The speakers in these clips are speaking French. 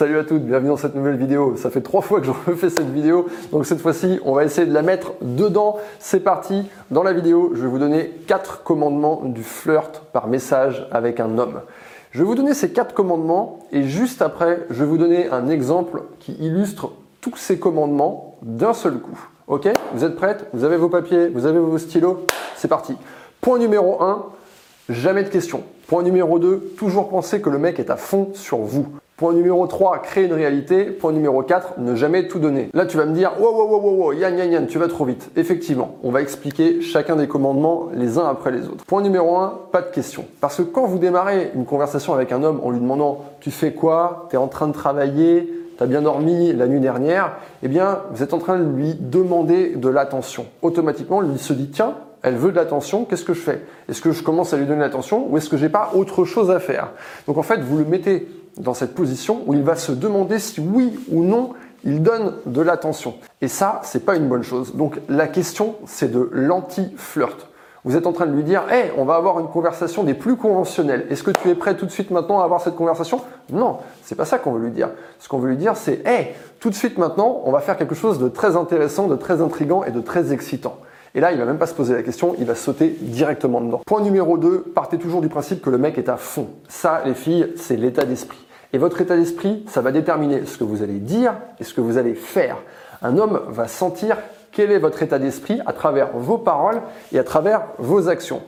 Salut à toutes, bienvenue dans cette nouvelle vidéo. Ça fait trois fois que je refais cette vidéo, donc cette fois-ci, on va essayer de la mettre dedans. C'est parti. Dans la vidéo, je vais vous donner quatre commandements du flirt par message avec un homme. Je vais vous donner ces quatre commandements et juste après, je vais vous donner un exemple qui illustre tous ces commandements d'un seul coup. Ok? Vous êtes prêtes? Vous avez vos papiers Vous avez vos stylos C'est parti. Point numéro 1, jamais de questions. Point numéro 2, toujours penser que le mec est à fond sur vous. Point numéro 3, créer une réalité. Point numéro 4, ne jamais tout donner. Là, tu vas me dire, wow, wow, wow, wow, yann, yann, yann, tu vas trop vite. Effectivement, on va expliquer chacun des commandements les uns après les autres. Point numéro 1, pas de questions. Parce que quand vous démarrez une conversation avec un homme en lui demandant, tu fais quoi? Tu es en train de travailler? Tu as bien dormi la nuit dernière, eh bien, vous êtes en train de lui demander de l'attention. Automatiquement, lui se dit, tiens, elle veut de l'attention, qu'est-ce que je fais? Est-ce que je commence à lui donner l'attention ou est-ce que j'ai pas autre chose à faire? Donc en fait, vous le mettez dans cette position où il va se demander si oui ou non il donne de l'attention. Et ça, c'est pas une bonne chose. Donc la question, c'est de l'anti-flirt. Vous êtes en train de lui dire, hey, on va avoir une conversation des plus conventionnelles. Est-ce que tu es prêt tout de suite maintenant à avoir cette conversation? Non, c'est pas ça qu'on veut lui dire. Ce qu'on veut lui dire, c'est, hey, tout de suite maintenant, on va faire quelque chose de très intéressant, de très intrigant et de très excitant. Et là, il va même pas se poser la question, il va sauter directement dedans. Point numéro 2, partez toujours du principe que le mec est à fond. Ça, les filles, c'est l'état d'esprit. Et votre état d'esprit, ça va déterminer ce que vous allez dire et ce que vous allez faire. Un homme va sentir quel est votre état d'esprit à travers vos paroles et à travers vos actions.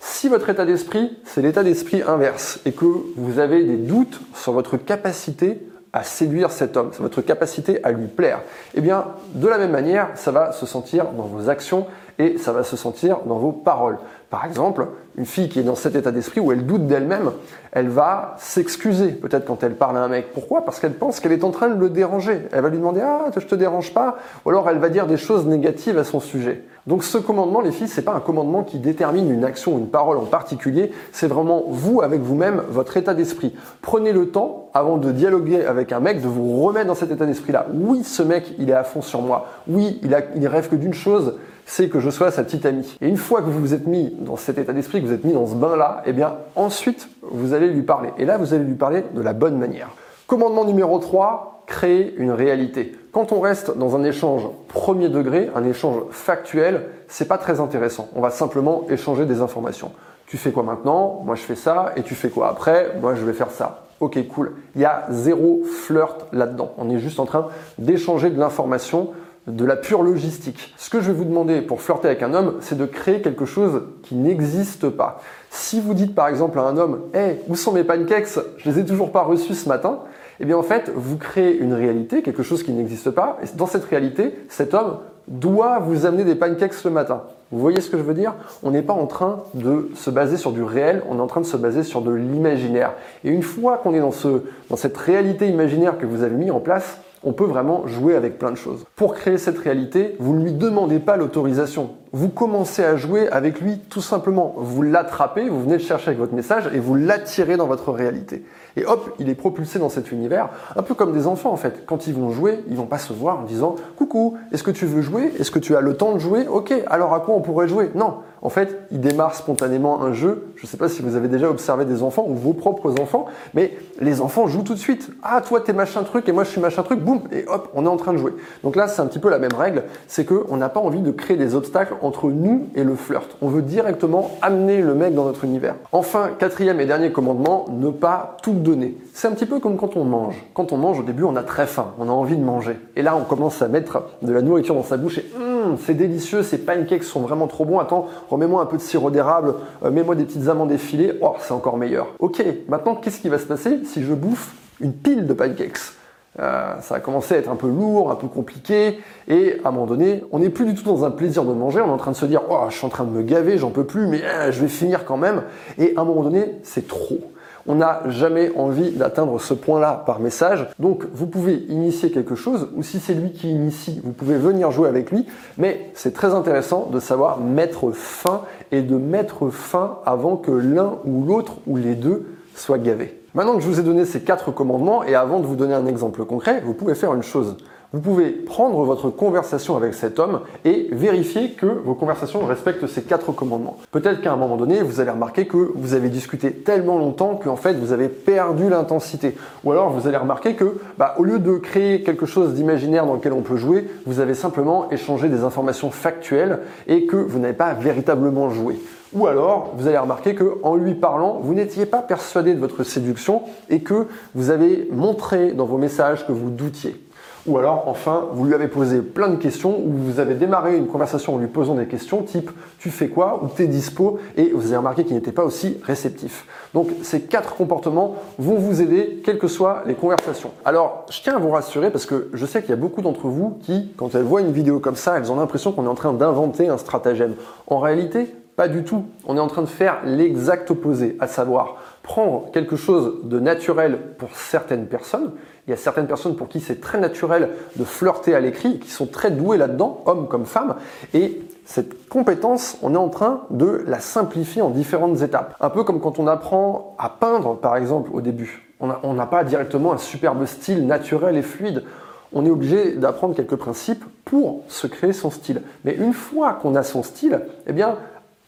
Si votre état d'esprit, c'est l'état d'esprit inverse et que vous avez des doutes sur votre capacité à séduire cet homme, c'est votre capacité à lui plaire, eh bien, de la même manière, ça va se sentir dans vos actions et ça va se sentir dans vos paroles. Par exemple, une fille qui est dans cet état d'esprit où elle doute d'elle-même, elle va s'excuser peut-être quand elle parle à un mec. Pourquoi? Parce qu'elle pense qu'elle est en train de le déranger. Elle va lui demander ah je te dérange pas, ou alors elle va dire des choses négatives à son sujet. Donc ce commandement, les filles, c'est pas un commandement qui détermine une action ou une parole en particulier. C'est vraiment vous avec vous-même, votre état d'esprit. Prenez le temps avant de dialoguer avec un mec de vous remettre dans cet état d'esprit-là. Oui, ce mec, il est à fond sur moi. Oui, il, a, il rêve que d'une chose, c'est que je sois sa petite amie. Et une fois que vous vous êtes mis dans cet état d'esprit, que vous êtes mis dans ce bain-là, eh bien ensuite, vous allez lui parler. Et là, vous allez lui parler de la bonne manière. Commandement numéro 3, créer une réalité. Quand on reste dans un échange premier degré, un échange factuel, c'est pas très intéressant. On va simplement échanger des informations. Tu fais quoi maintenant? Moi je fais ça. Et tu fais quoi après? Moi je vais faire ça. Ok, cool. Il y a zéro flirt là-dedans. On est juste en train d'échanger de l'information de la pure logistique. Ce que je vais vous demander pour flirter avec un homme, c'est de créer quelque chose qui n'existe pas. Si vous dites par exemple à un homme Hey, où sont mes pancakes? Je les ai toujours pas reçus ce matin. Eh bien en fait, vous créez une réalité, quelque chose qui n'existe pas. Et dans cette réalité, cet homme doit vous amener des pancakes le matin. Vous voyez ce que je veux dire? On n'est pas en train de se baser sur du réel, on est en train de se baser sur de l'imaginaire. Et une fois qu'on est dans, ce, dans cette réalité imaginaire que vous avez mis en place, on peut vraiment jouer avec plein de choses. Pour créer cette réalité, vous ne lui demandez pas l'autorisation. Vous commencez à jouer avec lui tout simplement. Vous l'attrapez, vous venez le chercher avec votre message et vous l'attirez dans votre réalité. Et hop, il est propulsé dans cet univers, un peu comme des enfants en fait. Quand ils vont jouer, ils vont pas se voir en disant Coucou, est-ce que tu veux jouer? Est-ce que tu as le temps de jouer? Ok, alors à quoi on pourrait jouer? Non, en fait, ils démarrent spontanément un jeu. Je ne sais pas si vous avez déjà observé des enfants ou vos propres enfants, mais les enfants jouent tout de suite. Ah, toi t'es machin truc et moi je suis machin truc, boum, et hop, on est en train de jouer. Donc là, c'est un petit peu la même règle, c'est qu'on n'a pas envie de créer des obstacles entre nous et le flirt. On veut directement amener le mec dans notre univers. Enfin, quatrième et dernier commandement, ne pas tout donner. C'est un petit peu comme quand on mange. Quand on mange, au début, on a très faim, on a envie de manger. Et là, on commence à mettre de la nourriture dans sa bouche et hum, c'est délicieux, ces pancakes sont vraiment trop bons. Attends, remets-moi un peu de sirop d'érable, euh, mets-moi des petites amandes effilées. Oh, c'est encore meilleur. Ok, maintenant, qu'est-ce qui va se passer si je bouffe une pile de pancakes? Euh, ça a commencé à être un peu lourd, un peu compliqué, et à un moment donné, on n'est plus du tout dans un plaisir de manger, on est en train de se dire, oh, je suis en train de me gaver, j'en peux plus, mais euh, je vais finir quand même, et à un moment donné, c'est trop. On n'a jamais envie d'atteindre ce point-là par message. Donc vous pouvez initier quelque chose, ou si c'est lui qui initie, vous pouvez venir jouer avec lui. Mais c'est très intéressant de savoir mettre fin et de mettre fin avant que l'un ou l'autre ou les deux soient gavés. Maintenant que je vous ai donné ces quatre commandements et avant de vous donner un exemple concret, vous pouvez faire une chose. vous pouvez prendre votre conversation avec cet homme et vérifier que vos conversations respectent ces quatre commandements. Peut-être qu'à un moment donné, vous allez remarquer que vous avez discuté tellement longtemps qu'en fait vous avez perdu l'intensité. Ou alors vous allez remarquer que, bah, au lieu de créer quelque chose d'imaginaire dans lequel on peut jouer, vous avez simplement échangé des informations factuelles et que vous n'avez pas véritablement joué. Ou alors, vous allez remarquer que en lui parlant, vous n'étiez pas persuadé de votre séduction et que vous avez montré dans vos messages que vous doutiez. Ou alors, enfin, vous lui avez posé plein de questions ou vous avez démarré une conversation en lui posant des questions type tu fais quoi? ou t'es dispo et vous avez remarqué qu'il n'était pas aussi réceptif. Donc, ces quatre comportements vont vous aider quelles que soient les conversations. Alors, je tiens à vous rassurer parce que je sais qu'il y a beaucoup d'entre vous qui, quand elles voient une vidéo comme ça, elles ont l'impression qu'on est en train d'inventer un stratagème. En réalité, pas du tout. On est en train de faire l'exact opposé, à savoir prendre quelque chose de naturel pour certaines personnes. Il y a certaines personnes pour qui c'est très naturel de flirter à l'écrit, qui sont très douées là-dedans, hommes comme femmes, et cette compétence, on est en train de la simplifier en différentes étapes. Un peu comme quand on apprend à peindre, par exemple, au début. On n'a pas directement un superbe style naturel et fluide on est obligé d'apprendre quelques principes pour se créer son style. Mais une fois qu'on a son style, eh bien,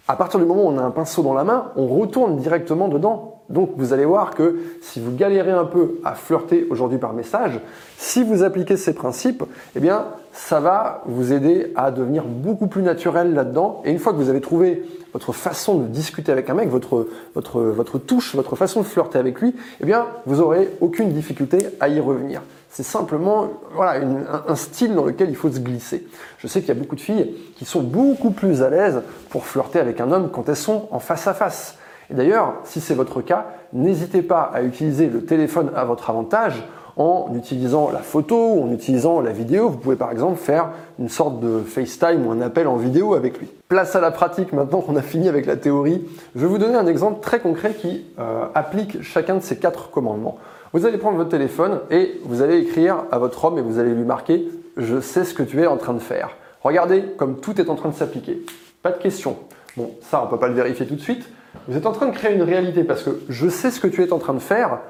à partir du moment où on a un pinceau dans la main, on retourne directement dedans. Donc vous allez voir que si vous galérez un peu à flirter aujourd'hui par message, si vous appliquez ces principes, eh bien ça va vous aider à devenir beaucoup plus naturel là-dedans. Et une fois que vous avez trouvé votre façon de discuter avec un mec, votre, votre, votre touche, votre façon de flirter avec lui, eh bien vous aurez aucune difficulté à y revenir. C'est simplement voilà, un, style dans lequel il faut se glisser. Je sais qu'il y a beaucoup de filles qui sont beaucoup plus à l'aise pour flirter avec un homme quand elles sont en face à face. Et d'ailleurs, si c'est votre cas, n'hésitez pas à utiliser le téléphone à votre avantage en utilisant la photo ou en utilisant la vidéo. Vous pouvez par exemple faire une sorte de FaceTime ou un appel en vidéo avec lui. Place à la pratique maintenant qu'on a fini avec la théorie. Je vais vous donner un exemple très concret qui euh, applique chacun de ces quatre commandements. Vous allez prendre votre téléphone et vous allez écrire à votre homme et vous allez lui marquer Je sais ce que tu es en train de faire. Regardez comme tout est en train de s'appliquer. Pas de question. Bon, ça, on ne peut pas le vérifier tout de suite. Vous êtes en train de créer une réalité parce que je sais ce que tu es en train de faire.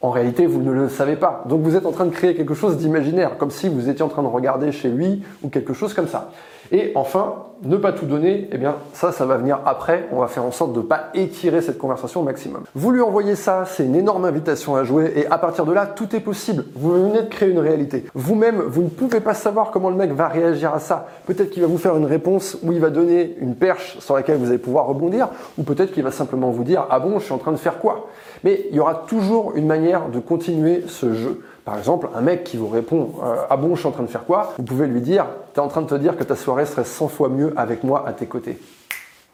En réalité, vous ne le savez pas. Donc vous êtes en train de créer quelque chose d'imaginaire, comme si vous étiez en train de regarder chez lui ou quelque chose comme ça. Et enfin, ne pas tout donner, eh bien ça, ça va venir après. On va faire en sorte de ne pas étirer cette conversation au maximum. Vous lui envoyez ça, c'est une énorme invitation à jouer et à partir de là, tout est possible. Vous venez de créer une réalité. Vous-même, vous ne pouvez pas savoir comment le mec va réagir à ça. Peut-être qu'il va vous faire une réponse où il va donner une perche sur laquelle vous allez pouvoir rebondir ou peut-être qu'il va simplement vous dire ah bon, je suis en train de faire quoi? Mais il y aura toujours une manière de continuer ce jeu. Par exemple, un mec qui vous répond euh, Ah bon, je suis en train de faire quoi? Vous pouvez lui dire Tu es en train de te dire que ta soirée serait 100 fois mieux avec moi à tes côtés.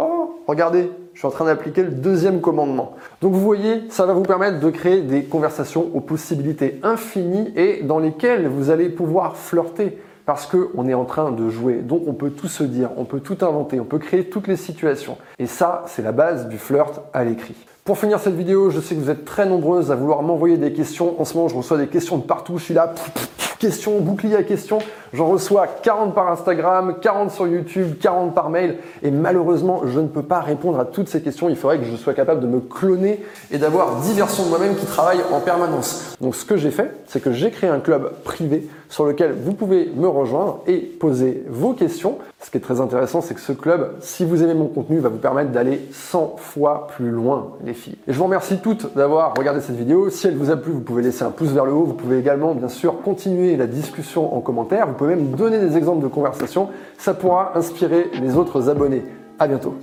Oh, regardez, je suis en train d'appliquer le deuxième commandement. Donc vous voyez, ça va vous permettre de créer des conversations aux possibilités infinies et dans lesquelles vous allez pouvoir flirter parce qu'on est en train de jouer. Donc on peut tout se dire, on peut tout inventer, on peut créer toutes les situations. Et ça, c'est la base du flirt à l'écrit. Pour finir cette vidéo, je sais que vous êtes très nombreuses à vouloir m'envoyer des questions. En ce moment, je reçois des questions de partout. Je suis là, questions, bouclier à questions. J'en reçois 40 par Instagram, 40 sur YouTube, 40 par mail. Et malheureusement, je ne peux pas répondre à toutes ces questions. Il faudrait que je sois capable de me cloner et d'avoir 10 versions de moi-même qui travaillent en permanence. Donc ce que j'ai fait, c'est que j'ai créé un club privé sur lequel vous pouvez me rejoindre et poser vos questions. Ce qui est très intéressant, c'est que ce club, si vous aimez mon contenu, va vous permettre d'aller 100 fois plus loin, les filles. Et je vous remercie toutes d'avoir regardé cette vidéo. Si elle vous a plu, vous pouvez laisser un pouce vers le haut. Vous pouvez également, bien sûr, continuer la discussion en commentaire. Vous pouvez même donner des exemples de conversation. Ça pourra inspirer les autres abonnés. À bientôt.